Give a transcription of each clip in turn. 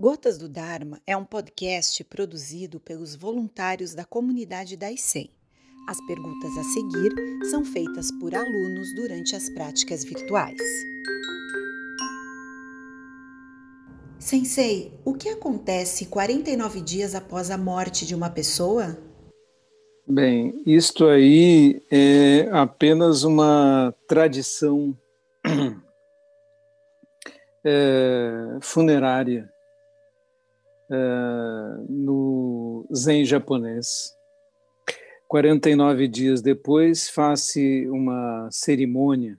Gotas do Dharma é um podcast produzido pelos voluntários da comunidade da ICEM. As perguntas a seguir são feitas por alunos durante as práticas virtuais. Sensei, o que acontece 49 dias após a morte de uma pessoa? Bem, isto aí é apenas uma tradição é, funerária uh, no Zen japonês. 49 dias depois, faz-se uma cerimônia,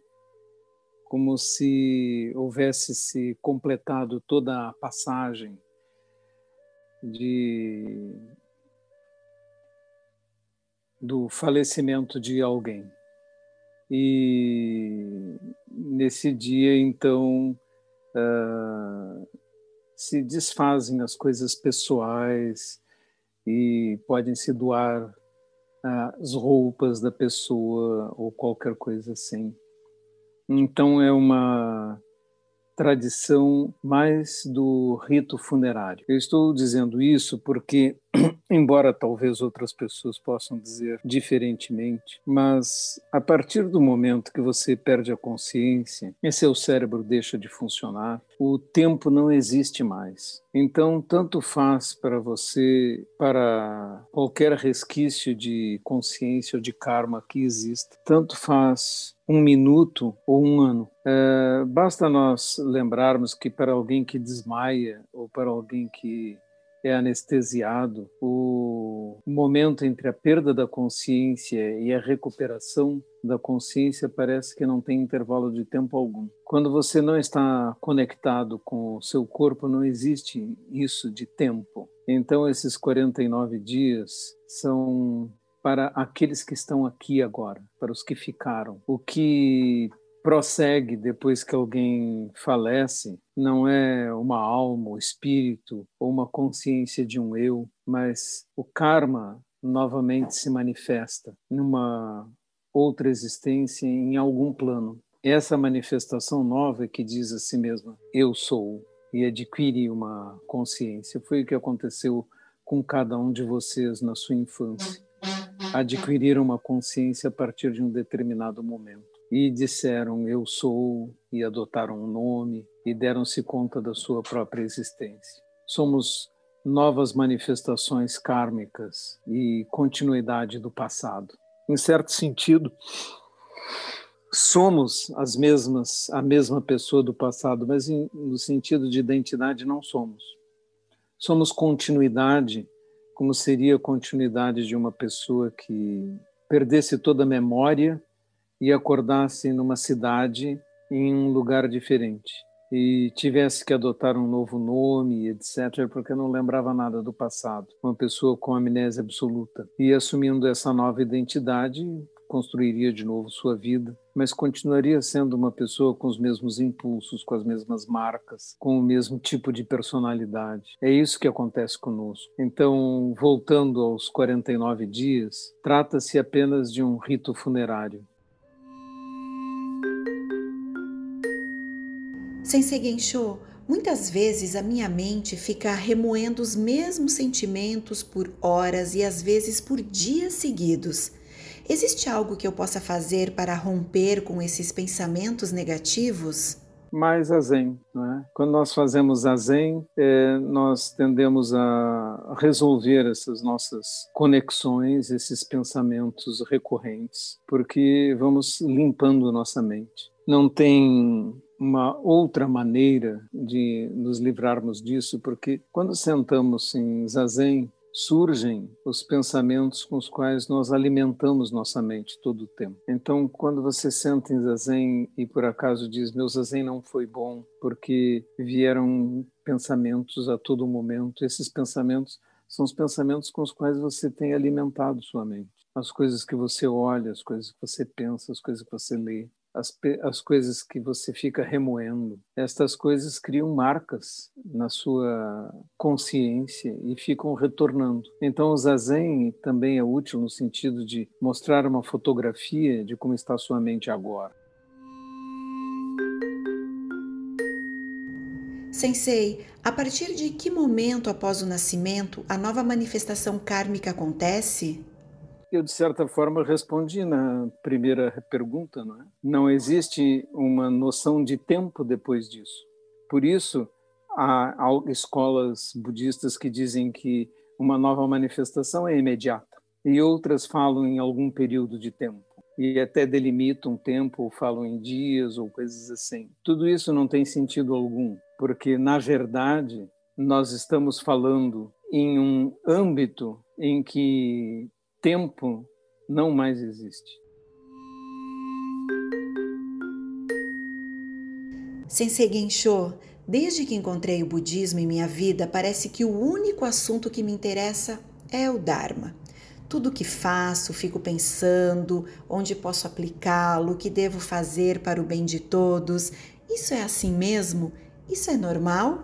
como se houvesse se completado toda a passagem de, do falecimento de alguém. E nesse dia, então, uh, se desfazem as coisas pessoais e podem se doar ah, as roupas da pessoa ou qualquer coisa assim. Então é uma tradição mais do rito funerário. Eu estou dizendo isso porque, embora talvez outras pessoas possam dizer diferentemente, mas a partir do momento que você perde a consciência e seu cérebro deixa de funcionar, o tempo não existe mais. Então, tanto faz para você, para qualquer resquício de consciência ou de karma que exista, tanto faz um minuto ou um ano. É, basta nós lembrarmos que para alguém que desmaia ou para alguém que é anestesiado, o momento entre a perda da consciência e a recuperação da consciência parece que não tem intervalo de tempo algum. Quando você não está conectado com o seu corpo, não existe isso de tempo. Então, esses 49 dias são para aqueles que estão aqui agora, para os que ficaram. O que prossegue depois que alguém falece não é uma alma, o espírito ou uma consciência de um eu, mas o karma novamente se manifesta numa outra existência em algum plano. Essa manifestação nova que diz a si mesma: eu sou e adquire uma consciência. Foi o que aconteceu com cada um de vocês na sua infância adquiriram uma consciência a partir de um determinado momento. E disseram eu sou, e adotaram um nome, e deram-se conta da sua própria existência. Somos novas manifestações kármicas e continuidade do passado. Em certo sentido, somos as mesmas, a mesma pessoa do passado, mas no sentido de identidade não somos. Somos continuidade como seria a continuidade de uma pessoa que perdesse toda a memória e acordasse numa cidade em um lugar diferente e tivesse que adotar um novo nome, etc., porque não lembrava nada do passado. Uma pessoa com amnésia absoluta. E assumindo essa nova identidade, construiria de novo sua vida, mas continuaria sendo uma pessoa com os mesmos impulsos, com as mesmas marcas, com o mesmo tipo de personalidade. É isso que acontece conosco. Então, voltando aos 49 dias, trata-se apenas de um rito funerário. Sensei Gensho, muitas vezes a minha mente fica remoendo os mesmos sentimentos por horas e às vezes por dias seguidos. Existe algo que eu possa fazer para romper com esses pensamentos negativos? mais a Zen. É? Quando nós fazemos a Zen, é, nós tendemos a resolver essas nossas conexões, esses pensamentos recorrentes, porque vamos limpando nossa mente. Não tem uma outra maneira de nos livrarmos disso, porque quando sentamos em zazen, surgem os pensamentos com os quais nós alimentamos nossa mente todo o tempo. Então, quando você senta em zazen e por acaso diz meu zazen não foi bom porque vieram pensamentos a todo momento, esses pensamentos são os pensamentos com os quais você tem alimentado sua mente. As coisas que você olha, as coisas que você pensa, as coisas que você lê as, as coisas que você fica remoendo. Estas coisas criam marcas na sua consciência e ficam retornando. Então, o zazen também é útil no sentido de mostrar uma fotografia de como está a sua mente agora. Sensei, a partir de que momento após o nascimento a nova manifestação kármica acontece? Eu, de certa forma, respondi na primeira pergunta. Não, é? não existe uma noção de tempo depois disso. Por isso, há, escolas budistas que dizem que uma nova manifestação é imediata, e outras falam em algum período de tempo e até delimitam tempo, ou falam em dias ou coisas assim. Tudo isso não tem sentido algum, porque na verdade nós estamos falando em um âmbito em que tempo não mais existe. Sensei Gensho, desde que encontrei o budismo em minha vida, parece que o único assunto que me interessa é o Dharma. Tudo que faço, fico pensando onde posso aplicá-lo, o que devo fazer para o bem de todos. Isso é assim mesmo? Isso é normal?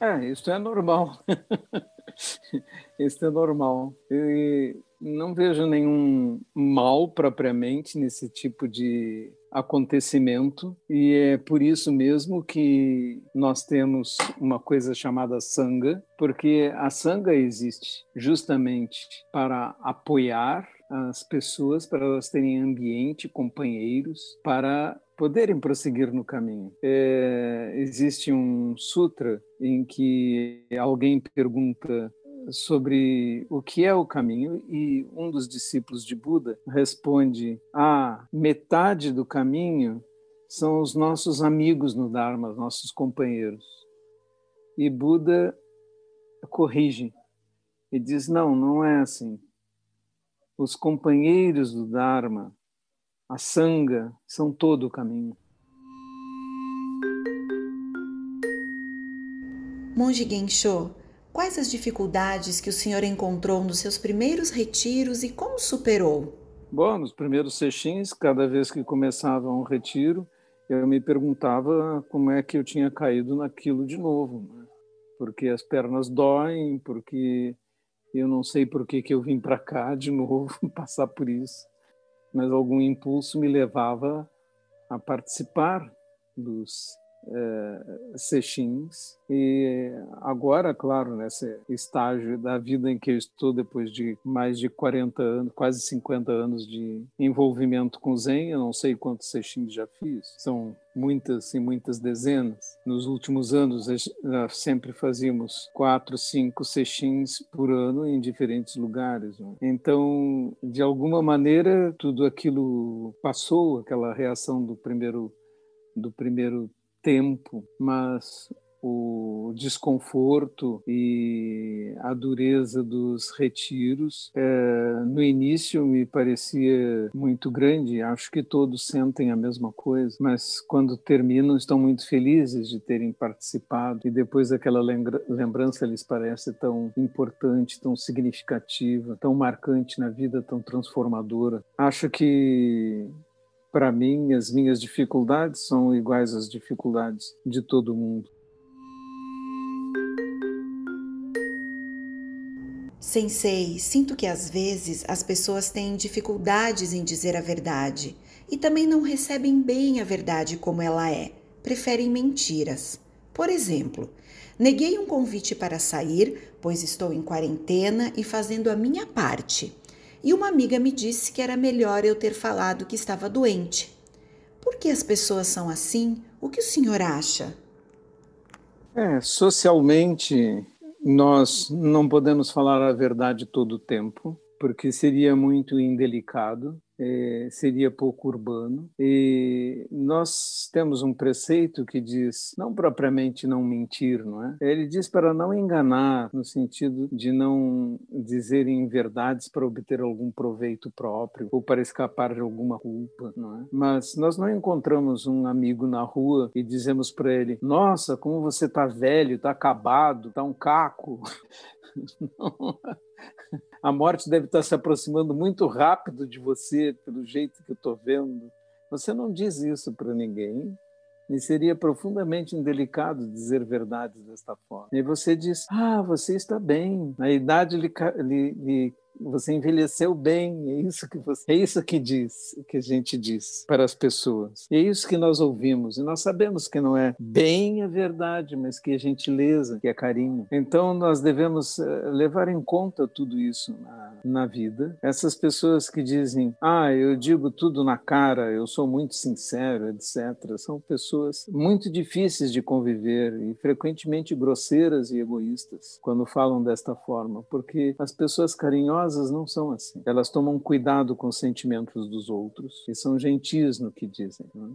É, isso é normal. isso é normal. E não vejo nenhum mal propriamente nesse tipo de acontecimento e é por isso mesmo que nós temos uma coisa chamada sanga, porque a sanga existe justamente para apoiar as pessoas para elas terem ambiente, companheiros, para poderem prosseguir no caminho. É, existe um sutra em que alguém pergunta sobre o que é o caminho e um dos discípulos de Buda responde: "Ah, metade do caminho são os nossos amigos no Dharma, nossos companheiros". E Buda corrige e diz: "Não, não é assim. Os companheiros do Dharma, a sanga, são todo o caminho". Monge Gensho, Quais as dificuldades que o senhor encontrou nos seus primeiros retiros e como superou? Bom, nos primeiros sextins, cada vez que começava um retiro, eu me perguntava como é que eu tinha caído naquilo de novo. Né? Porque as pernas doem, porque eu não sei por que, que eu vim para cá de novo passar por isso. Mas algum impulso me levava a participar dos é, sextins e agora, claro, nesse estágio da vida em que eu estou depois de mais de 40 anos, quase 50 anos de envolvimento com Zen, eu não sei quantos sextins já fiz, são muitas e muitas dezenas. Nos últimos anos sempre fazíamos quatro, cinco sextins por ano em diferentes lugares. Né? Então, de alguma maneira, tudo aquilo passou, aquela reação do primeiro do primeiro tempo, mas o desconforto e a dureza dos retiros é, no início me parecia muito grande acho que todos sentem a mesma coisa mas quando terminam estão muito felizes de terem participado e depois aquela lembrança lhes parece tão importante tão significativa tão marcante na vida tão transformadora. Acho que para mim, as minhas dificuldades são iguais às dificuldades de todo mundo. Sensei, sinto que às vezes as pessoas têm dificuldades em dizer a verdade e também não recebem bem a verdade como ela é, preferem mentiras. Por exemplo, neguei um convite para sair, pois estou em quarentena e fazendo a minha parte e uma amiga me disse que era melhor eu ter falado que estava doente. Por que as pessoas são assim? O que o senhor acha? É, socialmente, nós não podemos falar a verdade todo o tempo, porque seria muito indelicado é, seria pouco urbano. E nós temos um preceito que diz, não propriamente não mentir, não é? Ele diz para não enganar, no sentido de não dizerem verdades para obter algum proveito próprio ou para escapar de alguma culpa, não é? Mas nós não encontramos um amigo na rua e dizemos para ele: Nossa, como você está velho, está acabado, está um caco. Não a morte deve estar se aproximando muito rápido de você, pelo jeito que eu estou vendo. Você não diz isso para ninguém, e seria profundamente indelicado dizer verdades desta forma. E você diz: Ah, você está bem. A idade lhe, lhe, lhe, você envelheceu bem, é isso que você, é isso que diz, que a gente diz para as pessoas. E é isso que nós ouvimos. E nós sabemos que não é bem a verdade, mas que é gentileza, que é carinho. Então nós devemos eh, levar em conta tudo isso na, na vida. Essas pessoas que dizem, ah, eu digo tudo na cara, eu sou muito sincero, etc., são pessoas muito difíceis de conviver e frequentemente grosseiras e egoístas quando falam desta forma, porque as pessoas carinhosas não são assim. Elas tomam cuidado com os sentimentos dos outros e são gentis no que dizem. Né?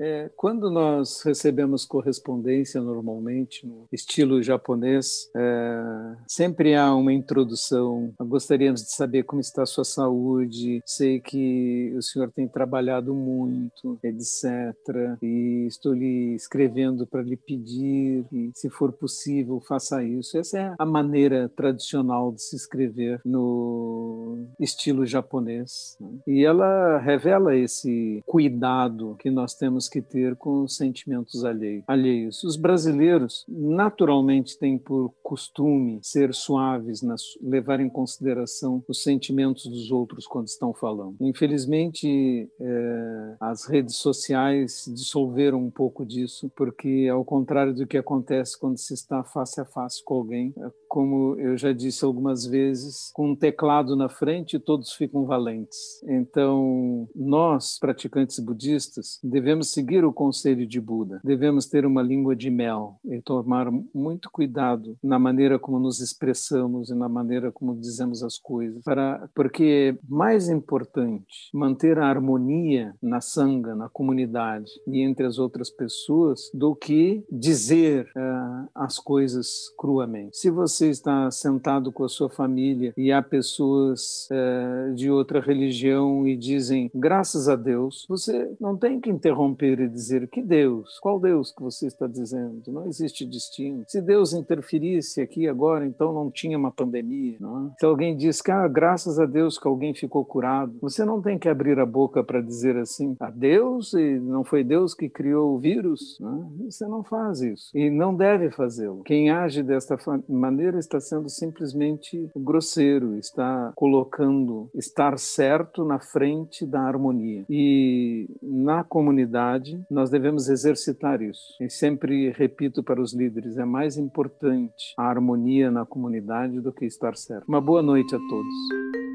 É, quando nós recebemos correspondência normalmente no estilo japonês, é, sempre há uma introdução. Gostaríamos de saber como está a sua saúde. Sei que o senhor tem trabalhado muito, etc. E estou lhe escrevendo para lhe pedir, e, se for possível, faça isso. Essa é a maneira tradicional de se escrever no estilo japonês. Né? E ela revela esse cuidado que nós temos temos que ter com os sentimentos alheios. Os brasileiros naturalmente têm por costume ser suaves, levar em consideração os sentimentos dos outros quando estão falando. Infelizmente, é, as redes sociais dissolveram um pouco disso, porque ao contrário do que acontece quando se está face a face com alguém, como eu já disse algumas vezes, com um teclado na frente, todos ficam valentes. Então, nós, praticantes budistas, devemos seguir o conselho de Buda. Devemos ter uma língua de mel e tomar muito cuidado na maneira como nos expressamos e na maneira como dizemos as coisas, para porque é mais importante manter a harmonia na sanga, na comunidade e entre as outras pessoas do que dizer uh, as coisas cruamente. Se você está sentado com a sua família e há pessoas uh, de outra religião e dizem graças a Deus, você não tem que interromper e dizer que Deus, qual Deus que você está dizendo? Não existe destino. Se Deus interferisse aqui agora, então não tinha uma pandemia. Não é? Se alguém diz que, ah, graças a Deus que alguém ficou curado, você não tem que abrir a boca para dizer assim, a Deus e não foi Deus que criou o vírus. Não é? Você não faz isso e não deve fazê-lo. Quem age desta maneira está sendo simplesmente grosseiro, está colocando estar certo na frente da harmonia. E na comunidade nós devemos exercitar isso. E sempre repito para os líderes: é mais importante a harmonia na comunidade do que estar certo. Uma boa noite a todos.